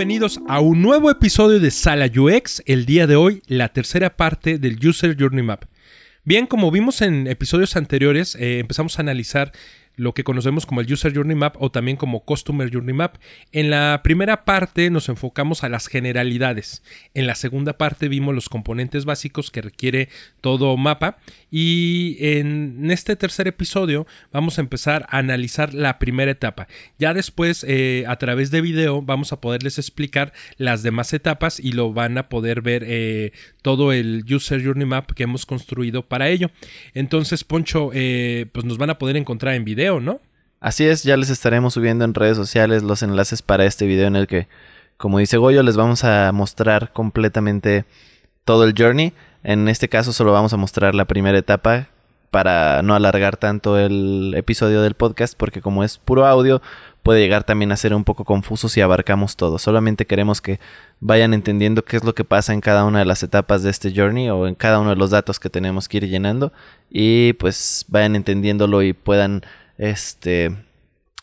Bienvenidos a un nuevo episodio de Sala UX. El día de hoy, la tercera parte del User Journey Map. Bien, como vimos en episodios anteriores, eh, empezamos a analizar lo que conocemos como el User Journey Map o también como Customer Journey Map. En la primera parte nos enfocamos a las generalidades. En la segunda parte vimos los componentes básicos que requiere todo mapa. Y en este tercer episodio vamos a empezar a analizar la primera etapa. Ya después, eh, a través de video, vamos a poderles explicar las demás etapas y lo van a poder ver eh, todo el User Journey Map que hemos construido para ello. Entonces, Poncho, eh, pues nos van a poder encontrar en video ¿no? Así es, ya les estaremos subiendo en redes sociales los enlaces para este video en el que, como dice Goyo, les vamos a mostrar completamente todo el journey. En este caso solo vamos a mostrar la primera etapa para no alargar tanto el episodio del podcast porque como es puro audio puede llegar también a ser un poco confuso si abarcamos todo. Solamente queremos que vayan entendiendo qué es lo que pasa en cada una de las etapas de este journey o en cada uno de los datos que tenemos que ir llenando y pues vayan entendiéndolo y puedan este,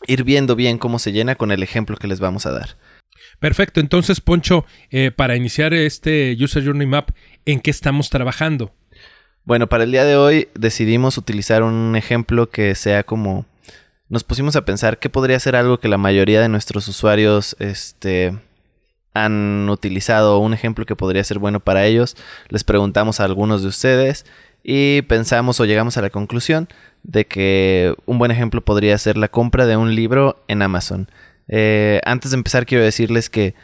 ir viendo bien cómo se llena con el ejemplo que les vamos a dar. Perfecto, entonces Poncho, eh, para iniciar este User Journey Map, ¿en qué estamos trabajando? Bueno, para el día de hoy decidimos utilizar un ejemplo que sea como... Nos pusimos a pensar qué podría ser algo que la mayoría de nuestros usuarios este, han utilizado, un ejemplo que podría ser bueno para ellos. Les preguntamos a algunos de ustedes y pensamos o llegamos a la conclusión de que un buen ejemplo podría ser la compra de un libro en Amazon. Eh, antes de empezar quiero decirles que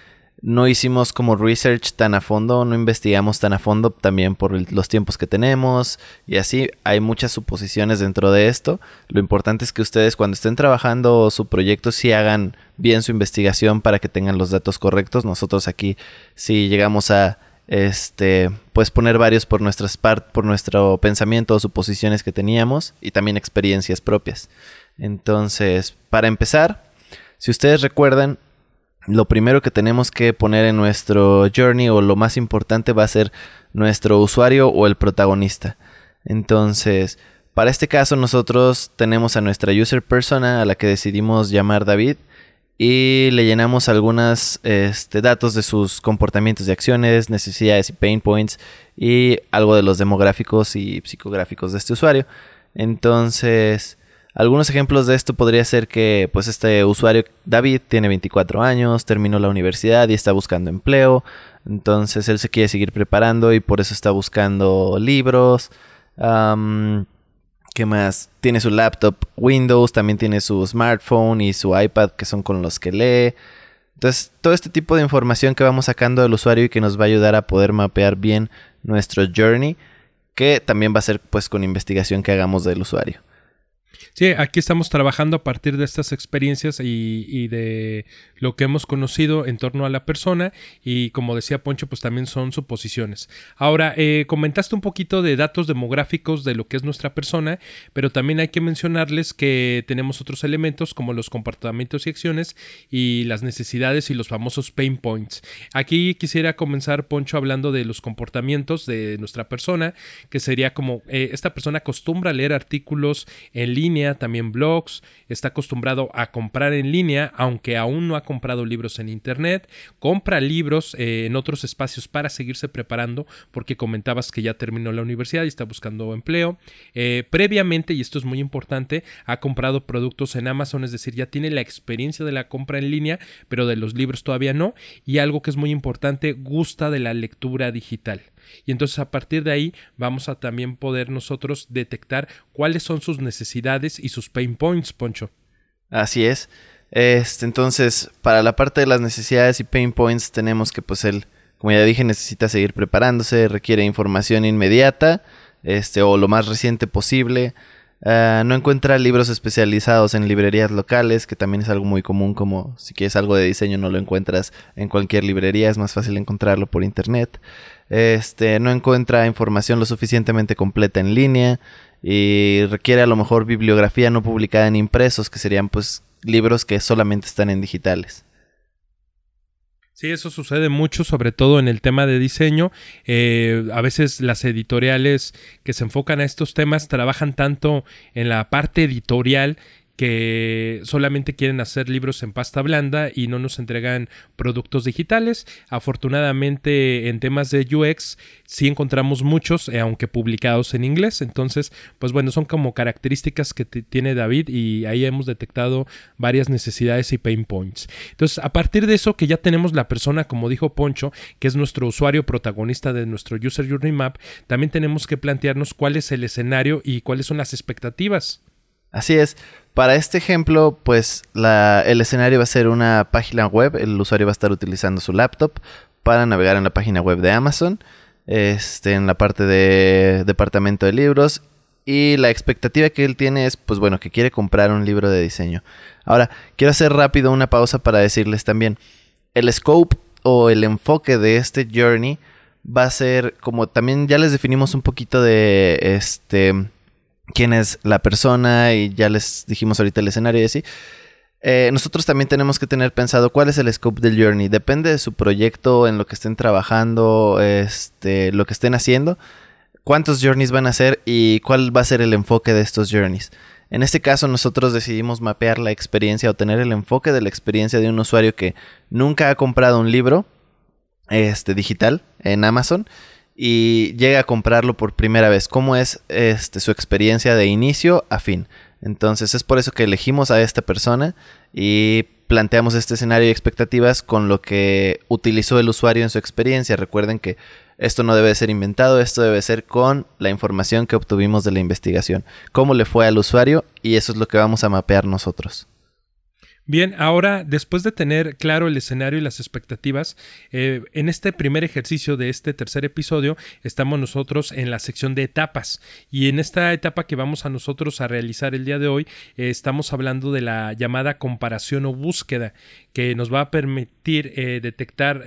no hicimos como research tan a fondo, no investigamos tan a fondo también por los tiempos que tenemos y así hay muchas suposiciones dentro de esto. Lo importante es que ustedes cuando estén trabajando su proyecto sí hagan bien su investigación para que tengan los datos correctos. Nosotros aquí si llegamos a este, pues poner varios por nuestras part, por nuestro pensamiento o suposiciones que teníamos y también experiencias propias. Entonces, para empezar, si ustedes recuerdan, lo primero que tenemos que poner en nuestro journey o lo más importante va a ser nuestro usuario o el protagonista. Entonces, para este caso nosotros tenemos a nuestra user persona a la que decidimos llamar David y le llenamos algunos este, datos de sus comportamientos y acciones, necesidades y pain points y algo de los demográficos y psicográficos de este usuario. Entonces, algunos ejemplos de esto podría ser que pues este usuario David tiene 24 años, terminó la universidad y está buscando empleo, entonces él se quiere seguir preparando y por eso está buscando libros. ¿Qué más? Tiene su laptop Windows, también tiene su smartphone y su iPad que son con los que lee. Entonces, todo este tipo de información que vamos sacando del usuario y que nos va a ayudar a poder mapear bien nuestro journey, que también va a ser pues con investigación que hagamos del usuario. Sí, aquí estamos trabajando a partir de estas experiencias y, de lo que hemos conocido en torno a la persona y como decía Poncho, pues también son suposiciones. Ahora, eh, comentaste un poquito de datos demográficos de lo que es nuestra persona, pero también hay que mencionarles que tenemos otros elementos como los comportamientos y acciones y las necesidades y los famosos pain points. Aquí quisiera comenzar, Poncho, hablando de los comportamientos de nuestra persona, que sería como eh, esta persona acostumbra a leer artículos en línea, también blogs, está acostumbrado a comprar en línea, aunque aún no ha comprado libros en internet, compra libros eh, en otros espacios para seguirse preparando, porque comentabas que ya terminó la universidad y está buscando empleo. Eh, previamente, y esto es muy importante, ha comprado productos en Amazon, es decir, ya tiene la experiencia de la compra en línea, pero de los libros todavía no. Y algo que es muy importante, gusta de la lectura digital. Y entonces a partir de ahí vamos a también poder nosotros detectar cuáles son sus necesidades y sus pain points, Poncho. Así es. Este, entonces, para la parte de las necesidades y pain points tenemos que pues él, como ya dije, necesita seguir preparándose, requiere información inmediata, este, o lo más reciente posible. Ah, no encuentra libros especializados en librerías locales, que también es algo muy común, como si quieres algo de diseño no lo encuentras en cualquier librería, es más fácil encontrarlo por internet este, no encuentra información lo suficientemente completa en línea y requiere a lo mejor bibliografía no publicada en impresos, que serían pues libros que solamente están en digitales. Sí, eso sucede mucho, sobre todo en el tema de diseño. Eh, a veces las editoriales que se enfocan a estos temas trabajan tanto en la parte editorial que solamente quieren hacer libros en pasta blanda y no nos entregan productos digitales. Afortunadamente en temas de UX sí encontramos muchos, eh, aunque publicados en inglés. Entonces, pues bueno, son como características que tiene David y ahí hemos detectado varias necesidades y pain points. Entonces, a partir de eso que ya tenemos la persona, como dijo Poncho, que es nuestro usuario protagonista de nuestro User Journey Map, también tenemos que plantearnos cuál es el escenario y cuáles son las expectativas. Así es. Para este ejemplo, pues el escenario va a ser una página web. El usuario va a estar utilizando su laptop para navegar en la página web de Amazon, este, en la parte de departamento de libros. Y la expectativa que él tiene es, pues bueno, que quiere comprar un libro de diseño. Ahora, quiero hacer rápido una pausa para decirles también, el scope o el enfoque de este journey va a ser como también ya les definimos un poquito de este quién es la persona y ya les dijimos ahorita el escenario y así. Eh, nosotros también tenemos que tener pensado cuál es el scope del journey. Depende de su proyecto, en lo que estén trabajando, este, lo que estén haciendo, cuántos journeys van a hacer y cuál va a ser el enfoque de estos journeys. En este caso nosotros decidimos mapear la experiencia o tener el enfoque de la experiencia de un usuario que nunca ha comprado un libro este, digital en Amazon y llega a comprarlo por primera vez. ¿Cómo es este, su experiencia de inicio a fin? Entonces es por eso que elegimos a esta persona y planteamos este escenario y expectativas con lo que utilizó el usuario en su experiencia. Recuerden que esto no debe ser inventado, esto debe ser con la información que obtuvimos de la investigación. Cómo le fue al usuario y eso es lo que vamos a mapear nosotros. Bien, ahora después de tener claro el escenario y las expectativas, eh, en este primer ejercicio de este tercer episodio estamos nosotros en la sección de etapas. Y en esta etapa que vamos a nosotros a realizar el día de hoy eh, estamos hablando de la llamada comparación o búsqueda que nos va a permitir eh, detectar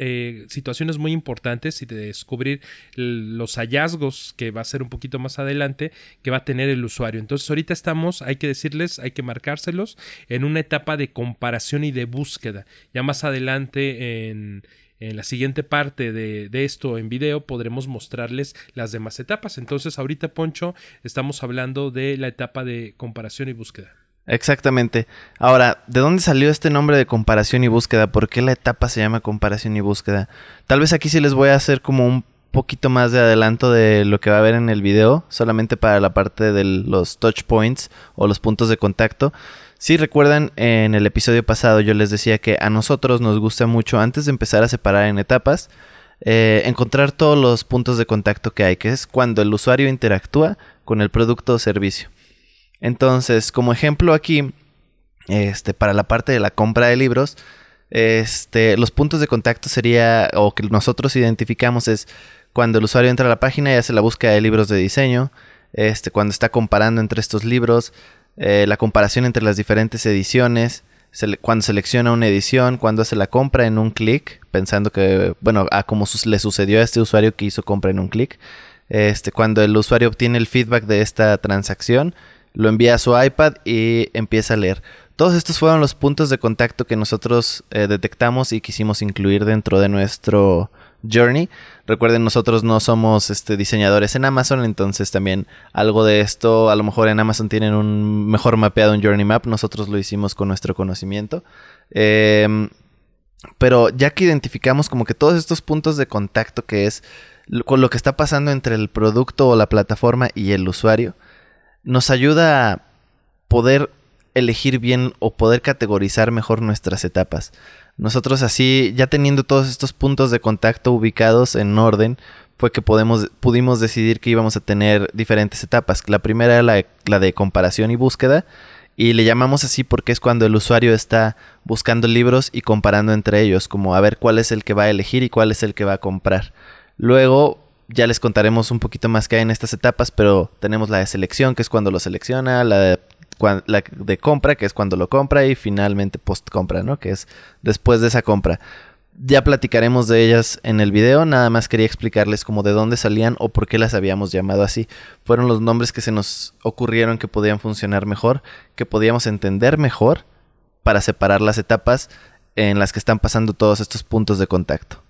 situaciones muy importantes y descubrir los hallazgos que va a ser un poquito más adelante que va a tener el usuario. Entonces ahorita estamos, hay que decirles, hay que marcárselos en una etapa de comparación y de búsqueda. Ya más adelante en, la siguiente parte de, esto en video podremos mostrarles las demás etapas. Entonces ahorita Poncho estamos hablando de la etapa de comparación y búsqueda. Exactamente. Ahora, ¿de dónde salió este nombre de comparación y búsqueda? ¿Por qué la etapa se llama comparación y búsqueda? Tal vez aquí sí les voy a hacer como un poquito más de adelanto de lo que va a ver en el video, solamente para la parte de los touch points o los puntos de contacto. Si recuerdan, en el episodio pasado yo les decía que a nosotros nos gusta mucho, antes de empezar a separar en etapas, eh, encontrar todos los puntos de contacto que hay, que es cuando el usuario interactúa con el producto o servicio. Entonces, como ejemplo aquí, este, para la parte de la compra de libros, este, los puntos de contacto sería, o que nosotros identificamos es cuando el usuario entra a la página y hace la búsqueda de libros de diseño, este, cuando está comparando entre estos libros, eh, la comparación entre las diferentes ediciones, cuando selecciona una edición, cuando hace la compra en un clic, pensando que, bueno, a como le sucedió a este usuario que hizo compra en un clic, este, cuando el usuario obtiene el feedback de esta transacción, lo envía a su iPad y empieza a leer. Todos estos fueron los puntos de contacto que nosotros eh, detectamos y quisimos incluir dentro de nuestro Journey. Recuerden, nosotros no somos este, diseñadores en Amazon, entonces también algo de esto, a lo mejor en Amazon tienen un mejor mapeado un Journey Map, nosotros lo hicimos con nuestro conocimiento. Em, pero ya que identificamos como que todos estos puntos de contacto que es con lo que está pasando entre el producto o la plataforma y el usuario, nos ayuda a poder elegir bien o poder categorizar mejor nuestras etapas. Nosotros así, ya teniendo todos estos puntos de contacto ubicados en orden, fue que podemos, pudimos decidir que íbamos a tener diferentes etapas. La primera era la, la, de comparación y búsqueda, y le llamamos así porque es cuando el usuario está buscando libros y comparando entre ellos, como a ver cuál es el que va a elegir y cuál es el que va a comprar. Luego ya les contaremos un poquito más que hay en estas etapas, pero tenemos la de selección, que es cuando lo selecciona, la de compra, que es cuando lo compra, y finalmente post compra, ¿no? Que es después de esa compra. Ya platicaremos de ellas en el video, nada más quería explicarles como de dónde salían o por qué las habíamos llamado así. Fueron los nombres que se nos ocurrieron que podían funcionar mejor, que podíamos entender mejor para separar las etapas en las que están pasando todos estos puntos de contacto.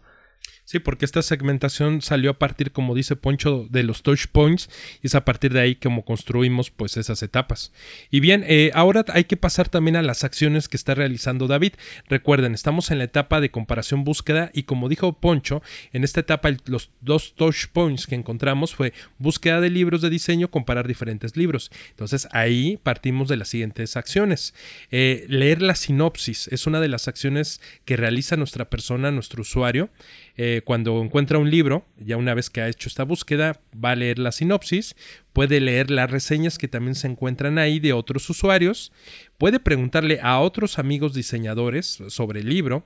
Sí, porque esta segmentación salió a partir, como dice Poncho, de los touch points y es a partir de ahí como construimos pues esas etapas. Y bien, eh, ahora hay que pasar también a las acciones que está realizando David. Recuerden, estamos en la etapa de comparación búsqueda y como dijo Poncho, en esta etapa los dos touch points que encontramos fue búsqueda de libros de diseño, comparar diferentes libros. Entonces ahí partimos de las siguientes acciones. Eh, leer la sinopsis es una de las acciones que realiza nuestra persona, nuestro usuario. Eh, cuando encuentra un libro, ya una vez que ha hecho esta búsqueda, va a leer la sinopsis, puede leer las reseñas que también se encuentran ahí de otros usuarios, puede preguntarle a otros amigos diseñadores sobre el libro,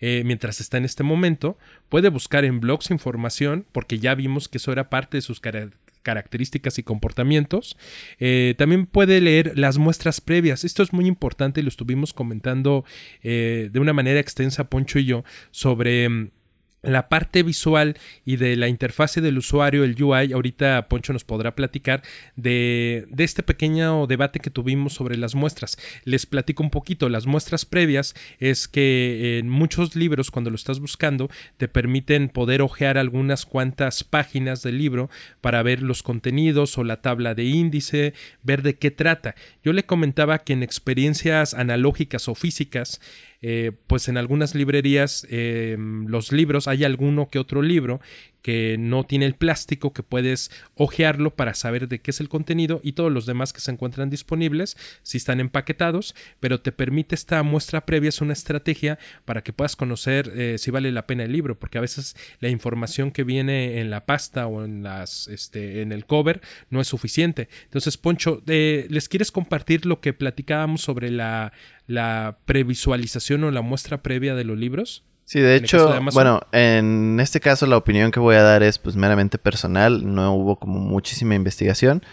eh, mientras está en este momento, puede buscar en blogs información, porque ya vimos que eso era parte de sus características y comportamientos. Eh, también puede leer las muestras previas. Esto es muy importante y lo estuvimos comentando de una manera extensa, Poncho y yo, sobre mm, la parte visual y de la interfase del usuario, el UI, ahorita Poncho nos podrá platicar de, de, este pequeño debate que tuvimos sobre las muestras. Les platico un poquito, las muestras previas es que en muchos libros cuando lo estás buscando te permiten poder ojear algunas cuantas páginas del libro para ver los contenidos o la tabla de índice, ver de qué trata. Yo le comentaba que en experiencias analógicas o físicas eh, pues en algunas librerías eh, los libros, hay alguno que otro libro que no tiene el plástico, que puedes ojearlo para saber de qué es el contenido y todos los demás que se encuentran disponibles si están empaquetados, pero te permite esta muestra previa, es una estrategia para que puedas conocer eh, si vale la pena el libro, porque a veces la información que viene en la pasta o en las este, en el cover no es suficiente. Entonces, Poncho, ¿les quieres compartir lo que platicábamos sobre la, la previsualización o la muestra previa de los libros? Sí, de hecho, bueno, en este caso la opinión que voy a dar es pues meramente personal, no hubo como muchísima investigación,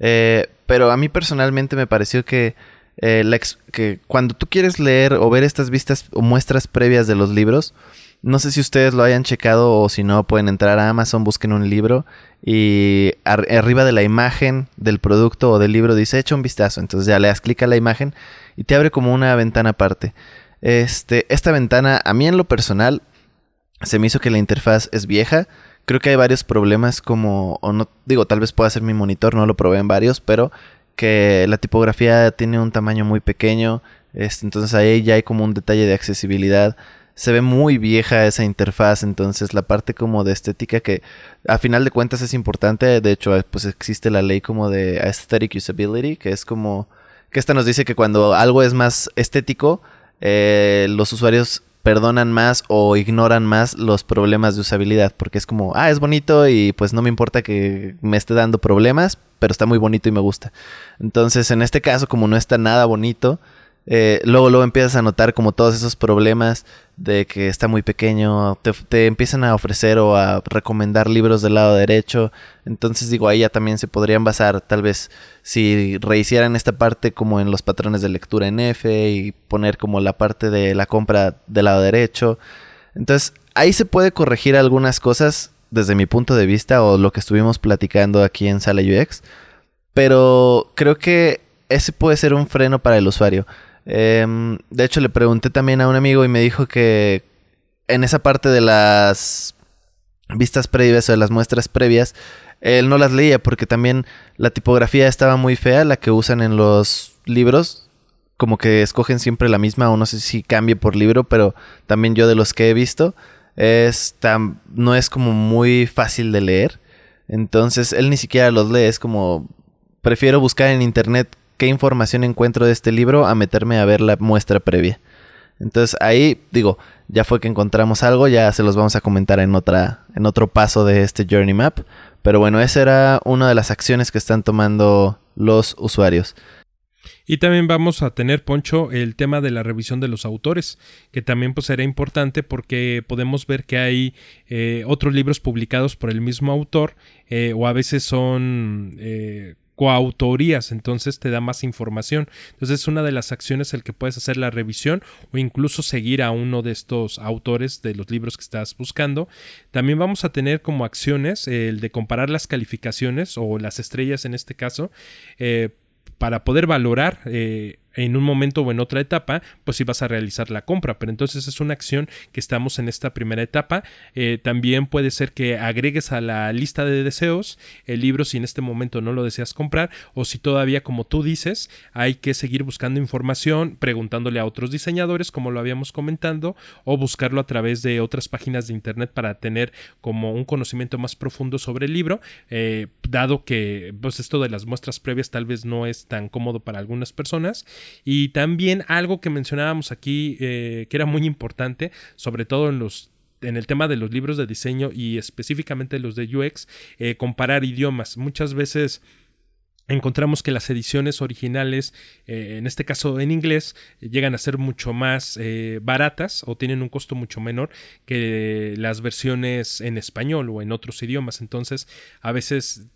eh, pero a mí personalmente me pareció que, eh, que cuando tú quieres leer o ver estas vistas o muestras previas de los libros, no sé si ustedes lo hayan checado o si no pueden entrar a Amazon, busquen un libro y arriba de la imagen del producto o del libro dice echa un vistazo, entonces ya le das clic a la imagen y te abre como una ventana aparte. Este, esta ventana, a mí en lo personal, se me hizo que la interfaz es vieja. Creo que hay varios problemas como, o no, digo, tal vez pueda ser mi monitor, no lo probé en varios, pero que la tipografía tiene un tamaño muy pequeño. Este, entonces ahí ya hay como un detalle de accesibilidad. Se ve muy vieja esa interfaz, entonces la parte como de estética que a final de cuentas es importante. De hecho, pues existe la ley como de aesthetic usability, que es como que esta nos dice que cuando algo es más estético, eh, los usuarios perdonan más o ignoran más los problemas de usabilidad, porque es como, ah, es bonito y pues no me importa que me esté dando problemas, pero está muy bonito y me gusta. Entonces, en este caso, como no está nada bonito, eh, luego, luego empiezas a notar como todos esos problemas de que está muy pequeño, te, empiezan a ofrecer o a recomendar libros del lado derecho. Entonces digo, ahí ya también se podrían basar, tal vez si rehicieran esta parte como en los patrones de lectura en F y poner como la parte de la compra del lado derecho. Entonces ahí se puede corregir algunas cosas desde mi punto de vista o lo que estuvimos platicando aquí en Sala UX. Pero creo que ese puede ser un freno para el usuario. Em, de hecho, le pregunté también a un amigo y me dijo que en esa parte de las vistas previas o de las muestras previas, él no las leía porque también la tipografía estaba muy fea, la que usan en los libros. Como que escogen siempre la misma, o no sé si cambie por libro, pero también yo de los que he visto, es no es como muy fácil de leer. Entonces él ni siquiera los lee, es como prefiero buscar en internet qué información encuentro de este libro a meterme a ver la muestra previa. Entonces ahí digo, ya fue que encontramos algo, ya se los vamos a comentar en otra en otro paso de este journey map, pero bueno, esa era una de las acciones que están tomando los usuarios. Y también vamos a tener, Poncho, el tema de la revisión de los autores, que también pues, será importante porque podemos ver que hay eh, otros libros publicados por el mismo autor eh, o a veces son eh, coautorías, entonces te da más información. Entonces es una de las acciones el que puedes hacer la revisión o incluso seguir a uno de estos autores de los libros que estás buscando. También vamos a tener como acciones el de comparar las calificaciones o las estrellas en este caso eh, para poder valorar eh, en un momento o en otra etapa, pues si vas a realizar la compra. Pero entonces es una acción que estamos en esta primera etapa. Eh, también puede ser que agregues a la lista de deseos el libro si en este momento no lo deseas comprar o si todavía, como tú dices, hay que seguir buscando información, preguntándole a otros diseñadores, como lo habíamos comentado, o buscarlo a través de otras páginas de internet para tener como un conocimiento más profundo sobre el libro, eh, dado que pues esto de las muestras previas tal vez no es tan cómodo para algunas personas y también algo que mencionábamos aquí eh, que era muy importante, sobre todo en los en el tema de los libros de diseño y específicamente los de UX, eh, comparar idiomas. Muchas veces encontramos que las ediciones originales, eh, en este caso en inglés, llegan a ser mucho más baratas o tienen un costo mucho menor que las versiones en español o en otros idiomas. Entonces, a veces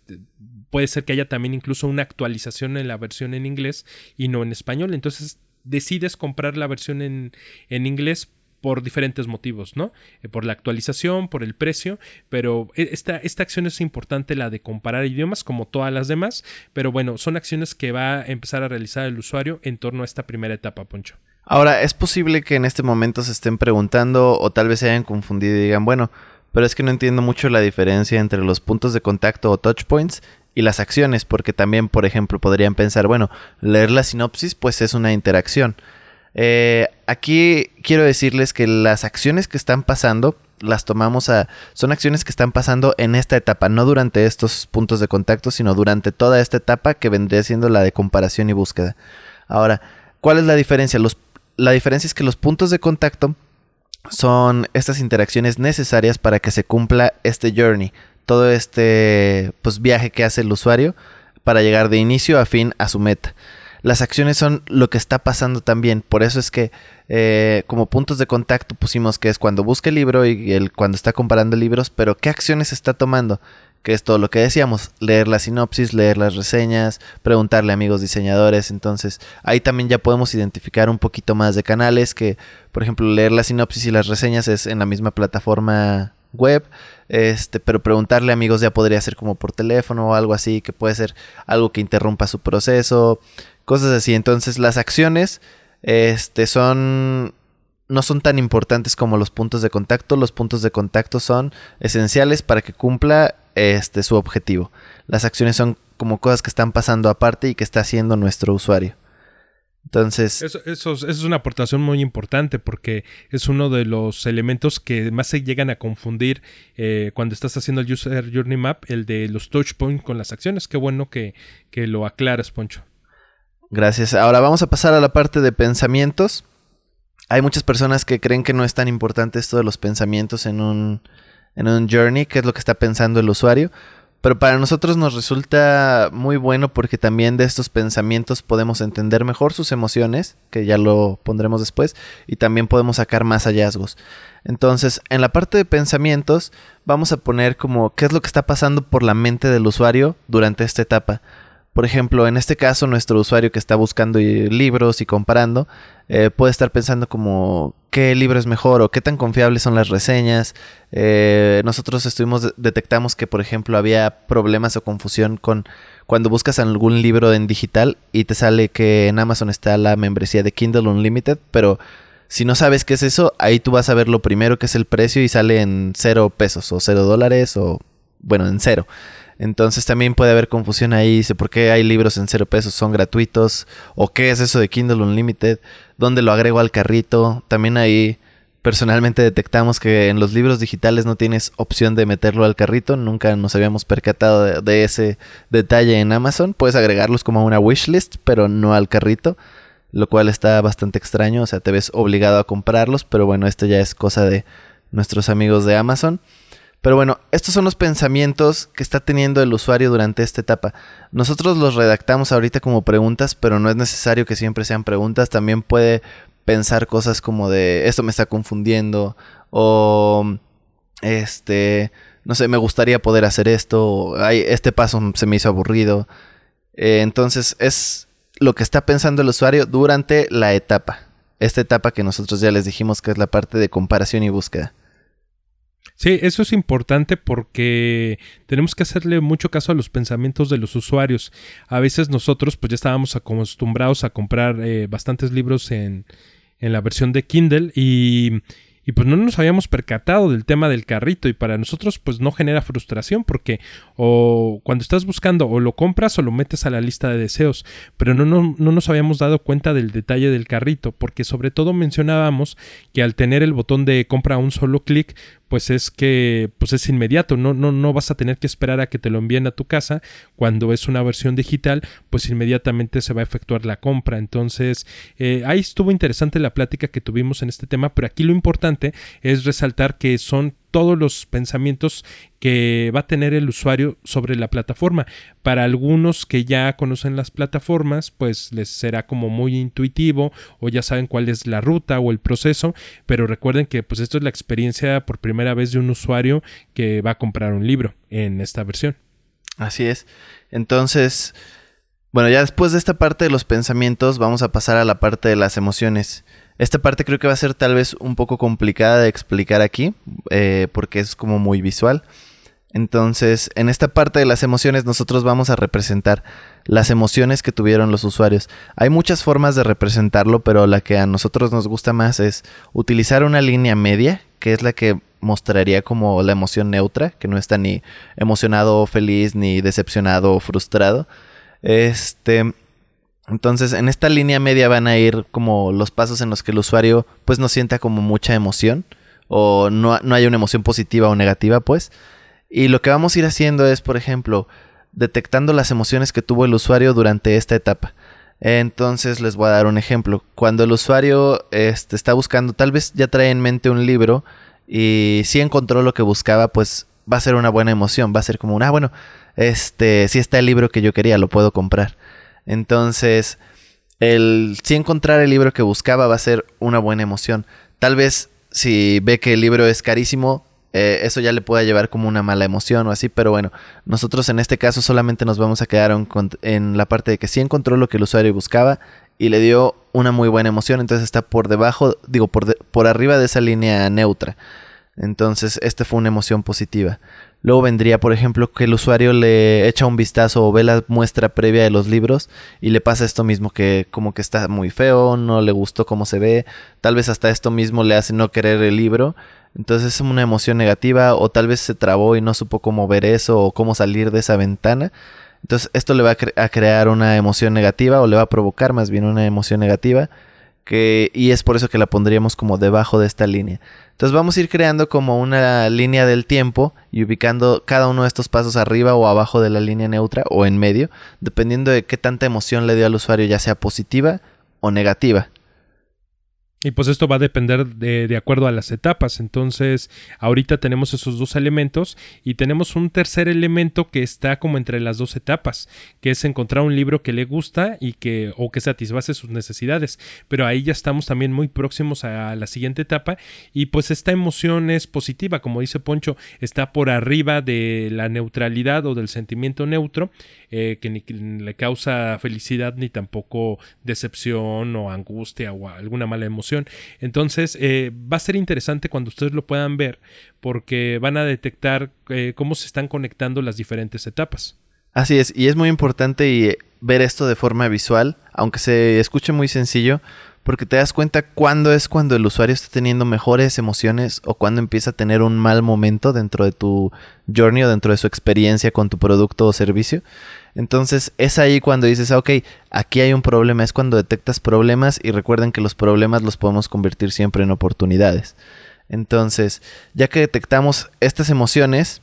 puede ser que haya también incluso una actualización en la versión en inglés y no en español. Entonces decides comprar la versión en, en inglés por diferentes motivos, ¿no? Eh, por la actualización, por el precio, pero e, esta, esta acción es importante, la de comparar idiomas, como todas las demás, pero bueno, son acciones que va a empezar a realizar el usuario en torno a esta primera etapa, Poncho. Ahora, es posible que en este momento se estén preguntando o tal vez se hayan confundido y digan, bueno, pero es que no entiendo mucho la diferencia entre los puntos de contacto o touch points y las acciones, porque también, por ejemplo, podrían pensar, bueno, leer la sinopsis pues es una interacción. Eh, aquí quiero decirles que las acciones que están pasando las tomamos a... Son acciones que están pasando en esta etapa, no durante estos puntos de contacto, sino durante toda esta etapa que vendría siendo la de comparación y búsqueda. Ahora, ¿cuál es la diferencia? La diferencia es que los puntos de contacto son estas interacciones necesarias para que se cumpla este journey, todo este pues, viaje que hace el usuario para llegar de inicio a fin a su meta. Las acciones son lo que está pasando también, por eso es que eh, como puntos de contacto pusimos que es cuando busca el libro y el, cuando está comparando libros, pero ¿qué acciones está tomando? que es todo lo que decíamos, leer la sinopsis, leer las reseñas, preguntarle a amigos diseñadores, entonces ahí también ya podemos identificar un poquito más de canales que, por ejemplo, leer la sinopsis y las reseñas es en la misma plataforma web, este, pero preguntarle a amigos ya podría ser como por teléfono o algo así, que puede ser algo que interrumpa su proceso, cosas así. Entonces las acciones este, son no son tan importantes como los puntos de contacto. Los puntos de contacto son esenciales para que cumpla este, su objetivo. Las acciones son como cosas que están pasando aparte y que está haciendo nuestro usuario. Entonces. Eso, es una aportación muy importante porque es uno de los elementos que más se llegan a confundir eh, cuando estás haciendo el User Journey Map, el de los touch points con las acciones. Qué bueno que, que lo aclaras, Poncho. Gracias. Ahora vamos a pasar a la parte de pensamientos. Hay muchas personas que creen que no es tan importante esto de los pensamientos en un, en un journey, que es lo que está pensando el usuario. Pero para nosotros nos resulta muy bueno porque también de estos pensamientos podemos entender mejor sus emociones, que ya lo pondremos después, y también podemos sacar más hallazgos. Entonces, en la parte de pensamientos, vamos a poner como qué es lo que está pasando por la mente del usuario durante esta etapa. Por ejemplo, en este caso, nuestro usuario que está buscando libros y comparando, eh, puede estar pensando como qué libro es mejor o qué tan confiables son las reseñas. Eh, nosotros estuvimos, detectamos que, por ejemplo, había problemas o confusión con cuando buscas algún libro en digital y te sale que en Amazon está la membresía de Kindle Unlimited, pero si no sabes qué es eso, ahí tú vas a ver lo primero que es el precio y sale en cero pesos o cero dólares o, bueno, en cero. Entonces también puede haber confusión ahí, dice por qué hay libros en cero pesos, son gratuitos, o qué es eso de Kindle Unlimited, dónde lo agrego al carrito. También ahí personalmente detectamos que en los libros digitales no tienes opción de meterlo al carrito, nunca nos habíamos percatado de, ese detalle en Amazon. Puedes agregarlos como a una wishlist, pero no al carrito, lo cual está bastante extraño, o sea, te ves obligado a comprarlos, pero bueno, esto ya es cosa de nuestros amigos de Amazon. Pero bueno, estos son los pensamientos que está teniendo el usuario durante esta etapa. Nosotros los redactamos ahorita como preguntas, pero no es necesario que siempre sean preguntas. También puede pensar cosas como de esto me está confundiendo o este, no sé, me gustaría poder hacer esto, o, este paso se me hizo aburrido. Eh, entonces es lo que está pensando el usuario durante la etapa. Esta etapa que nosotros ya les dijimos que es la parte de comparación y búsqueda. Sí, eso es importante porque tenemos que hacerle mucho caso a los pensamientos de los usuarios. A veces nosotros pues ya estábamos acostumbrados a comprar eh, bastantes libros en, en la versión de Kindle y y pues no nos habíamos percatado del tema del carrito y para nosotros pues no genera frustración porque o cuando estás buscando o lo compras o lo metes a la lista de deseos, pero no, no, no nos habíamos dado cuenta del detalle del carrito porque sobre todo mencionábamos que al tener el botón de compra a un solo clic pues es que pues es inmediato, no, no, no vas a tener que esperar a que te lo envíen a tu casa, cuando es una versión digital, pues inmediatamente se va a efectuar la compra. Entonces, eh, ahí estuvo interesante la plática que tuvimos en este tema, pero aquí lo importante es resaltar que son todos los pensamientos que va a tener el usuario sobre la plataforma. Para algunos que ya conocen las plataformas, pues les será como muy intuitivo o ya saben cuál es la ruta o el proceso, pero recuerden que pues esto es la experiencia por primera vez de un usuario que va a comprar un libro en esta versión. Así es. Entonces, bueno, ya después de esta parte de los pensamientos, vamos a pasar a la parte de las emociones. Esta parte creo que va a ser tal vez un poco complicada de explicar aquí, eh, porque es como muy visual. Entonces, en esta parte de las emociones nosotros vamos a representar las emociones que tuvieron los usuarios. Hay muchas formas de representarlo, pero la que a nosotros nos gusta más es utilizar una línea media, que es la que mostraría como la emoción neutra, que no está ni emocionado o feliz, ni decepcionado o frustrado. Este, entonces, en esta línea media van a ir como los pasos en los que el usuario pues no sienta como mucha emoción o no, no haya una emoción positiva o negativa, pues. Y lo que vamos a ir haciendo es, por ejemplo, detectando las emociones que tuvo el usuario durante esta etapa. Entonces les voy a dar un ejemplo. Cuando el usuario este, está buscando, tal vez ya trae en mente un libro y si encontró lo que buscaba, pues va a ser una buena emoción. Va a ser como una, ah, bueno, este, si está el libro que yo quería, lo puedo comprar. Entonces, el si encontrar el libro que buscaba va a ser una buena emoción. Tal vez si ve que el libro es carísimo, eh, eso ya le pueda llevar como una mala emoción o así, pero bueno, nosotros en este caso solamente nos vamos a quedar en, la parte de que sí encontró lo que el usuario buscaba y le dio una muy buena emoción, entonces está por debajo, digo, por, por arriba de esa línea neutra. Entonces, esta fue una emoción positiva. Luego vendría, por ejemplo, que el usuario le echa un vistazo o ve la muestra previa de los libros y le pasa esto mismo que como que está muy feo, no le gustó cómo se ve, tal vez hasta esto mismo le hace no querer el libro. Entonces es una emoción negativa o tal vez se trabó y no supo cómo ver eso o cómo salir de esa ventana. Entonces esto le va a, a crear una emoción negativa o le va a provocar más bien una emoción negativa que, y es por eso que la pondríamos como debajo de esta línea. Entonces vamos a ir creando como una línea del tiempo y ubicando cada uno de estos pasos arriba o abajo de la línea neutra o en medio, dependiendo de qué tanta emoción le dio al usuario, ya sea positiva o negativa. Y pues esto va a depender de, de, acuerdo a las etapas. Entonces, ahorita tenemos esos dos elementos y tenemos un tercer elemento que está como entre las dos etapas, que es encontrar un libro que le gusta y que o que satisface sus necesidades. Pero ahí ya estamos también muy próximos a la siguiente etapa y pues esta emoción es positiva, como dice Poncho, está por arriba de la neutralidad o del sentimiento neutro, eh, que ni le causa felicidad ni tampoco decepción o angustia o alguna mala emoción entonces, eh, va a ser interesante cuando ustedes lo puedan ver porque van a detectar eh, cómo se están conectando las diferentes etapas. Así es, y es muy importante ver esto de forma visual, aunque se escuche muy sencillo, porque te das cuenta cuándo es cuando el usuario está teniendo mejores emociones o cuando empieza a tener un mal momento dentro de tu journey o dentro de su experiencia con tu producto o servicio. Entonces es ahí cuando dices, ah, ok, aquí hay un problema, es cuando detectas problemas y recuerden que los problemas los podemos convertir siempre en oportunidades. Entonces, ya que detectamos estas emociones,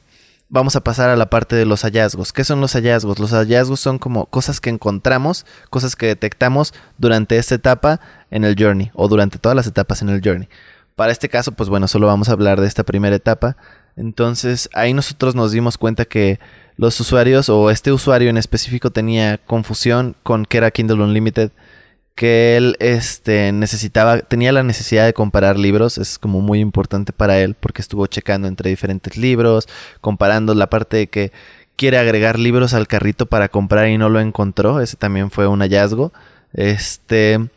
vamos a pasar a la parte de los hallazgos. ¿Qué son los hallazgos? Los hallazgos son como cosas que encontramos, cosas que detectamos durante esta etapa en el journey o durante todas las etapas en el journey. Para este caso, pues bueno, solo vamos a hablar de esta primera etapa. Entonces, ahí nosotros nos dimos cuenta que los usuarios o este usuario en específico tenía confusión con que era Kindle Unlimited, que él este, necesitaba, tenía la necesidad de comparar libros, es como muy importante para él porque estuvo checando entre diferentes libros, comparando la parte de que quiere agregar libros al carrito para comprar y no lo encontró, ese también fue un hallazgo. Este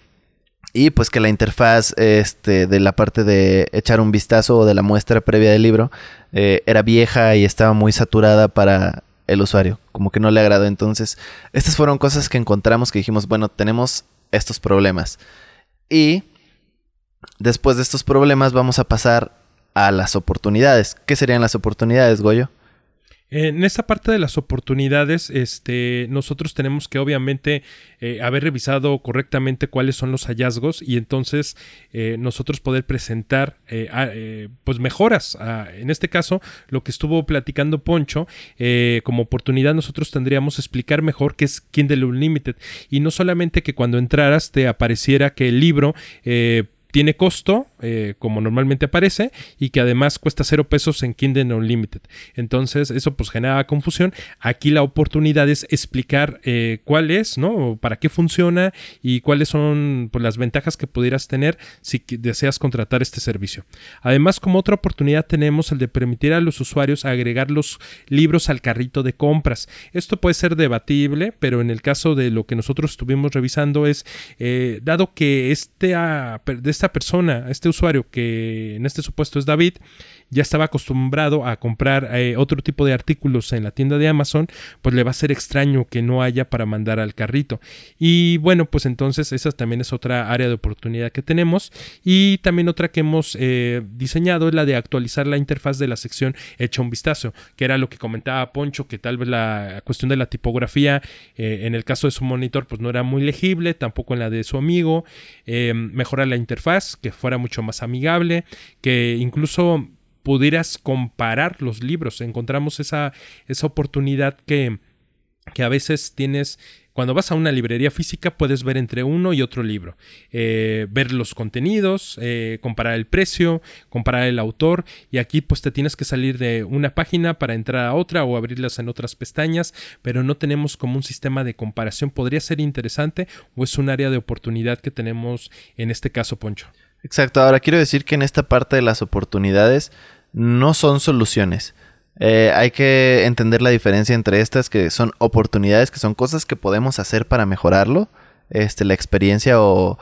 y pues que la interfaz este, de la parte de echar un vistazo o de la muestra previa del libro eh, era vieja y estaba muy saturada para el usuario, como que no le agradó. Entonces, estas fueron cosas que encontramos que dijimos, bueno, tenemos estos problemas. Y después de estos problemas vamos a pasar a las oportunidades. ¿Qué serían las oportunidades, Goyo? En esta parte de las oportunidades, este, nosotros tenemos que obviamente eh, haber revisado correctamente cuáles son los hallazgos y entonces eh, nosotros poder presentar eh, pues mejoras. en este caso, lo que estuvo platicando Poncho, como oportunidad nosotros tendríamos explicar mejor qué es Kindle Unlimited y no solamente que cuando entraras te apareciera que el libro tiene costo, eh, como normalmente aparece, y que además cuesta cero pesos en Kindle Unlimited. Entonces, eso pues genera confusión. Aquí la oportunidad es explicar eh, cuál es, ¿no? Para qué funciona y cuáles son pues, las ventajas que pudieras tener si deseas contratar este servicio. Además, como otra oportunidad tenemos el de permitir a los usuarios agregar los libros al carrito de compras. Esto puede ser debatible, pero en el caso de lo que nosotros estuvimos revisando es, eh, dado que este, ah, esta persona, este usuario que en este supuesto es David, ya estaba acostumbrado a comprar eh, otro tipo de artículos en la tienda de Amazon, pues le va a ser extraño que no haya para mandar al carrito. Y bueno, pues entonces esa también es otra área de oportunidad que tenemos. Y también otra que hemos eh, diseñado es la de actualizar la interfaz de la sección hecha un vistazo, que era lo que comentaba Poncho, que tal vez la cuestión de la tipografía eh, en el caso de su monitor pues no era muy legible, tampoco en la de su amigo. mejorar la interfaz, que fuera mucho más amigable, que incluso pudieras comparar los libros. Encontramos esa, esa oportunidad que, que a veces tienes cuando vas a una librería física puedes ver entre uno y otro libro, eh, ver los contenidos, eh, comparar el precio, comparar el autor y aquí pues te tienes que salir de una página para entrar a otra o abrirlas en otras pestañas, pero no tenemos como un sistema de comparación. ¿Podría ser interesante o es un área de oportunidad que tenemos en este caso, Poncho? Exacto, ahora quiero decir que en esta parte de las oportunidades no son soluciones. Eh, hay que entender la diferencia entre estas que son oportunidades, que son cosas que podemos hacer para mejorarlo, este, la experiencia o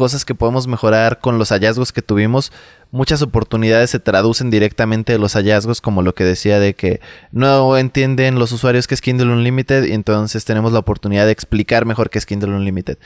cosas que podemos mejorar con los hallazgos que tuvimos. Muchas oportunidades se traducen directamente de los hallazgos, como lo que decía de que no entienden los usuarios que es Kindle Unlimited y entonces tenemos la oportunidad de explicar mejor qué es Kindle Unlimited.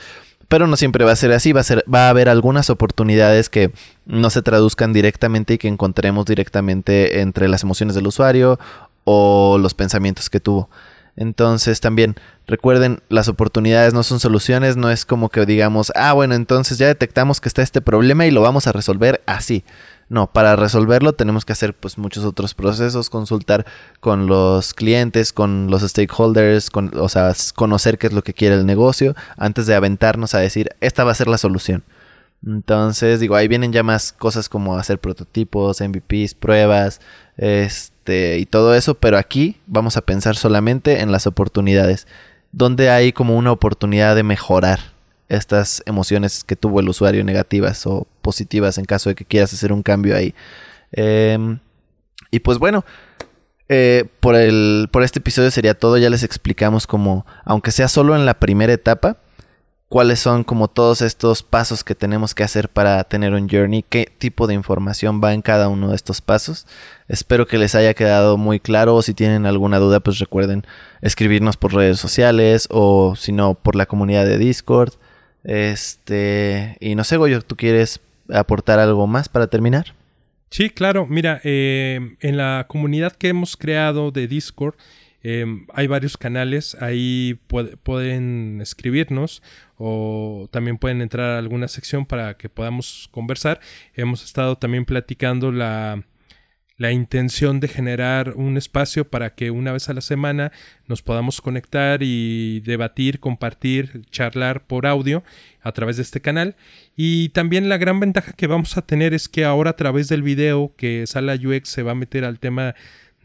Pero no siempre va a ser así, va a, ser, va a haber algunas oportunidades que no se traduzcan directamente y que encontremos directamente entre las emociones del usuario o los pensamientos que tuvo. Entonces también recuerden, las oportunidades no son soluciones, no es como que digamos, ah, bueno, entonces ya detectamos que está este problema y lo vamos a resolver así. No, para resolverlo tenemos que hacer pues muchos otros procesos, consultar con los clientes, con los stakeholders, con, o sea, conocer qué es lo que quiere el negocio antes de aventarnos a decir, esta va a ser la solución. Entonces, digo, ahí vienen ya más cosas como hacer prototipos, MVPs, pruebas, este y todo eso, pero aquí vamos a pensar solamente en las oportunidades, donde hay como una oportunidad de mejorar estas emociones que tuvo el usuario negativas o positivas en caso de que quieras hacer un cambio ahí. Em, y pues bueno, eh, por, el, por este episodio sería todo. Ya les explicamos como, aunque sea solo en la primera etapa, cuáles son como todos estos pasos que tenemos que hacer para tener un journey, qué tipo de información va en cada uno de estos pasos. Espero que les haya quedado muy claro o si tienen alguna duda pues recuerden escribirnos por redes sociales o si no por la comunidad de Discord. Este, y no sé, Goyo, ¿tú quieres aportar algo más para terminar? Sí, claro. Mira, eh, en la comunidad que hemos creado de Discord, em, hay varios canales, ahí pueden escribirnos o también pueden entrar a alguna sección para que podamos conversar. Hemos estado también platicando la, la intención de generar un espacio para que una vez a la semana nos podamos conectar y debatir, compartir, charlar por audio a través de este canal. Y también la gran ventaja que vamos a tener es que ahora a través del video que Sala UX se va a meter al tema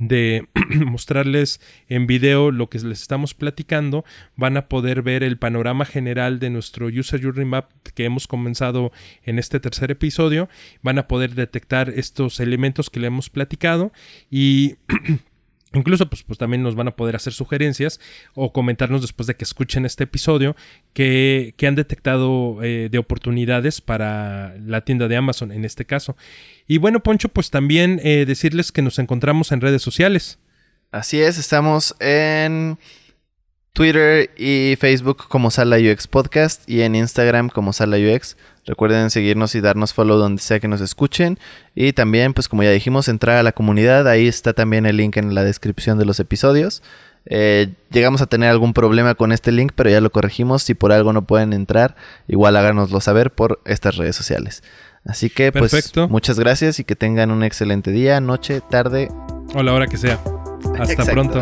de mostrarles en video lo que les estamos platicando, van a poder ver el panorama general de nuestro User Journey Map que hemos comenzado en este tercer episodio, van a poder detectar estos elementos que le hemos platicado y Incluso, pues, pues, también nos van a poder hacer sugerencias o comentarnos después de que escuchen este episodio que, han detectado eh, de oportunidades para la tienda de Amazon en este caso. Y bueno, Poncho, pues también eh, decirles que nos encontramos en redes sociales. Así es, estamos en Twitter y Facebook como Sala UX Podcast y en Instagram como Sala UX. Recuerden seguirnos y darnos follow donde sea que nos escuchen. Y también, pues como ya dijimos, entrar a la comunidad. Ahí está también el link en la descripción de los episodios. Eh, llegamos a tener algún problema con este link, pero ya lo corregimos. Si por algo no pueden entrar, igual háganoslo saber por estas redes sociales. Así que, pues, muchas gracias y que tengan un excelente día, noche, tarde. O la hora que sea. Hasta pronto.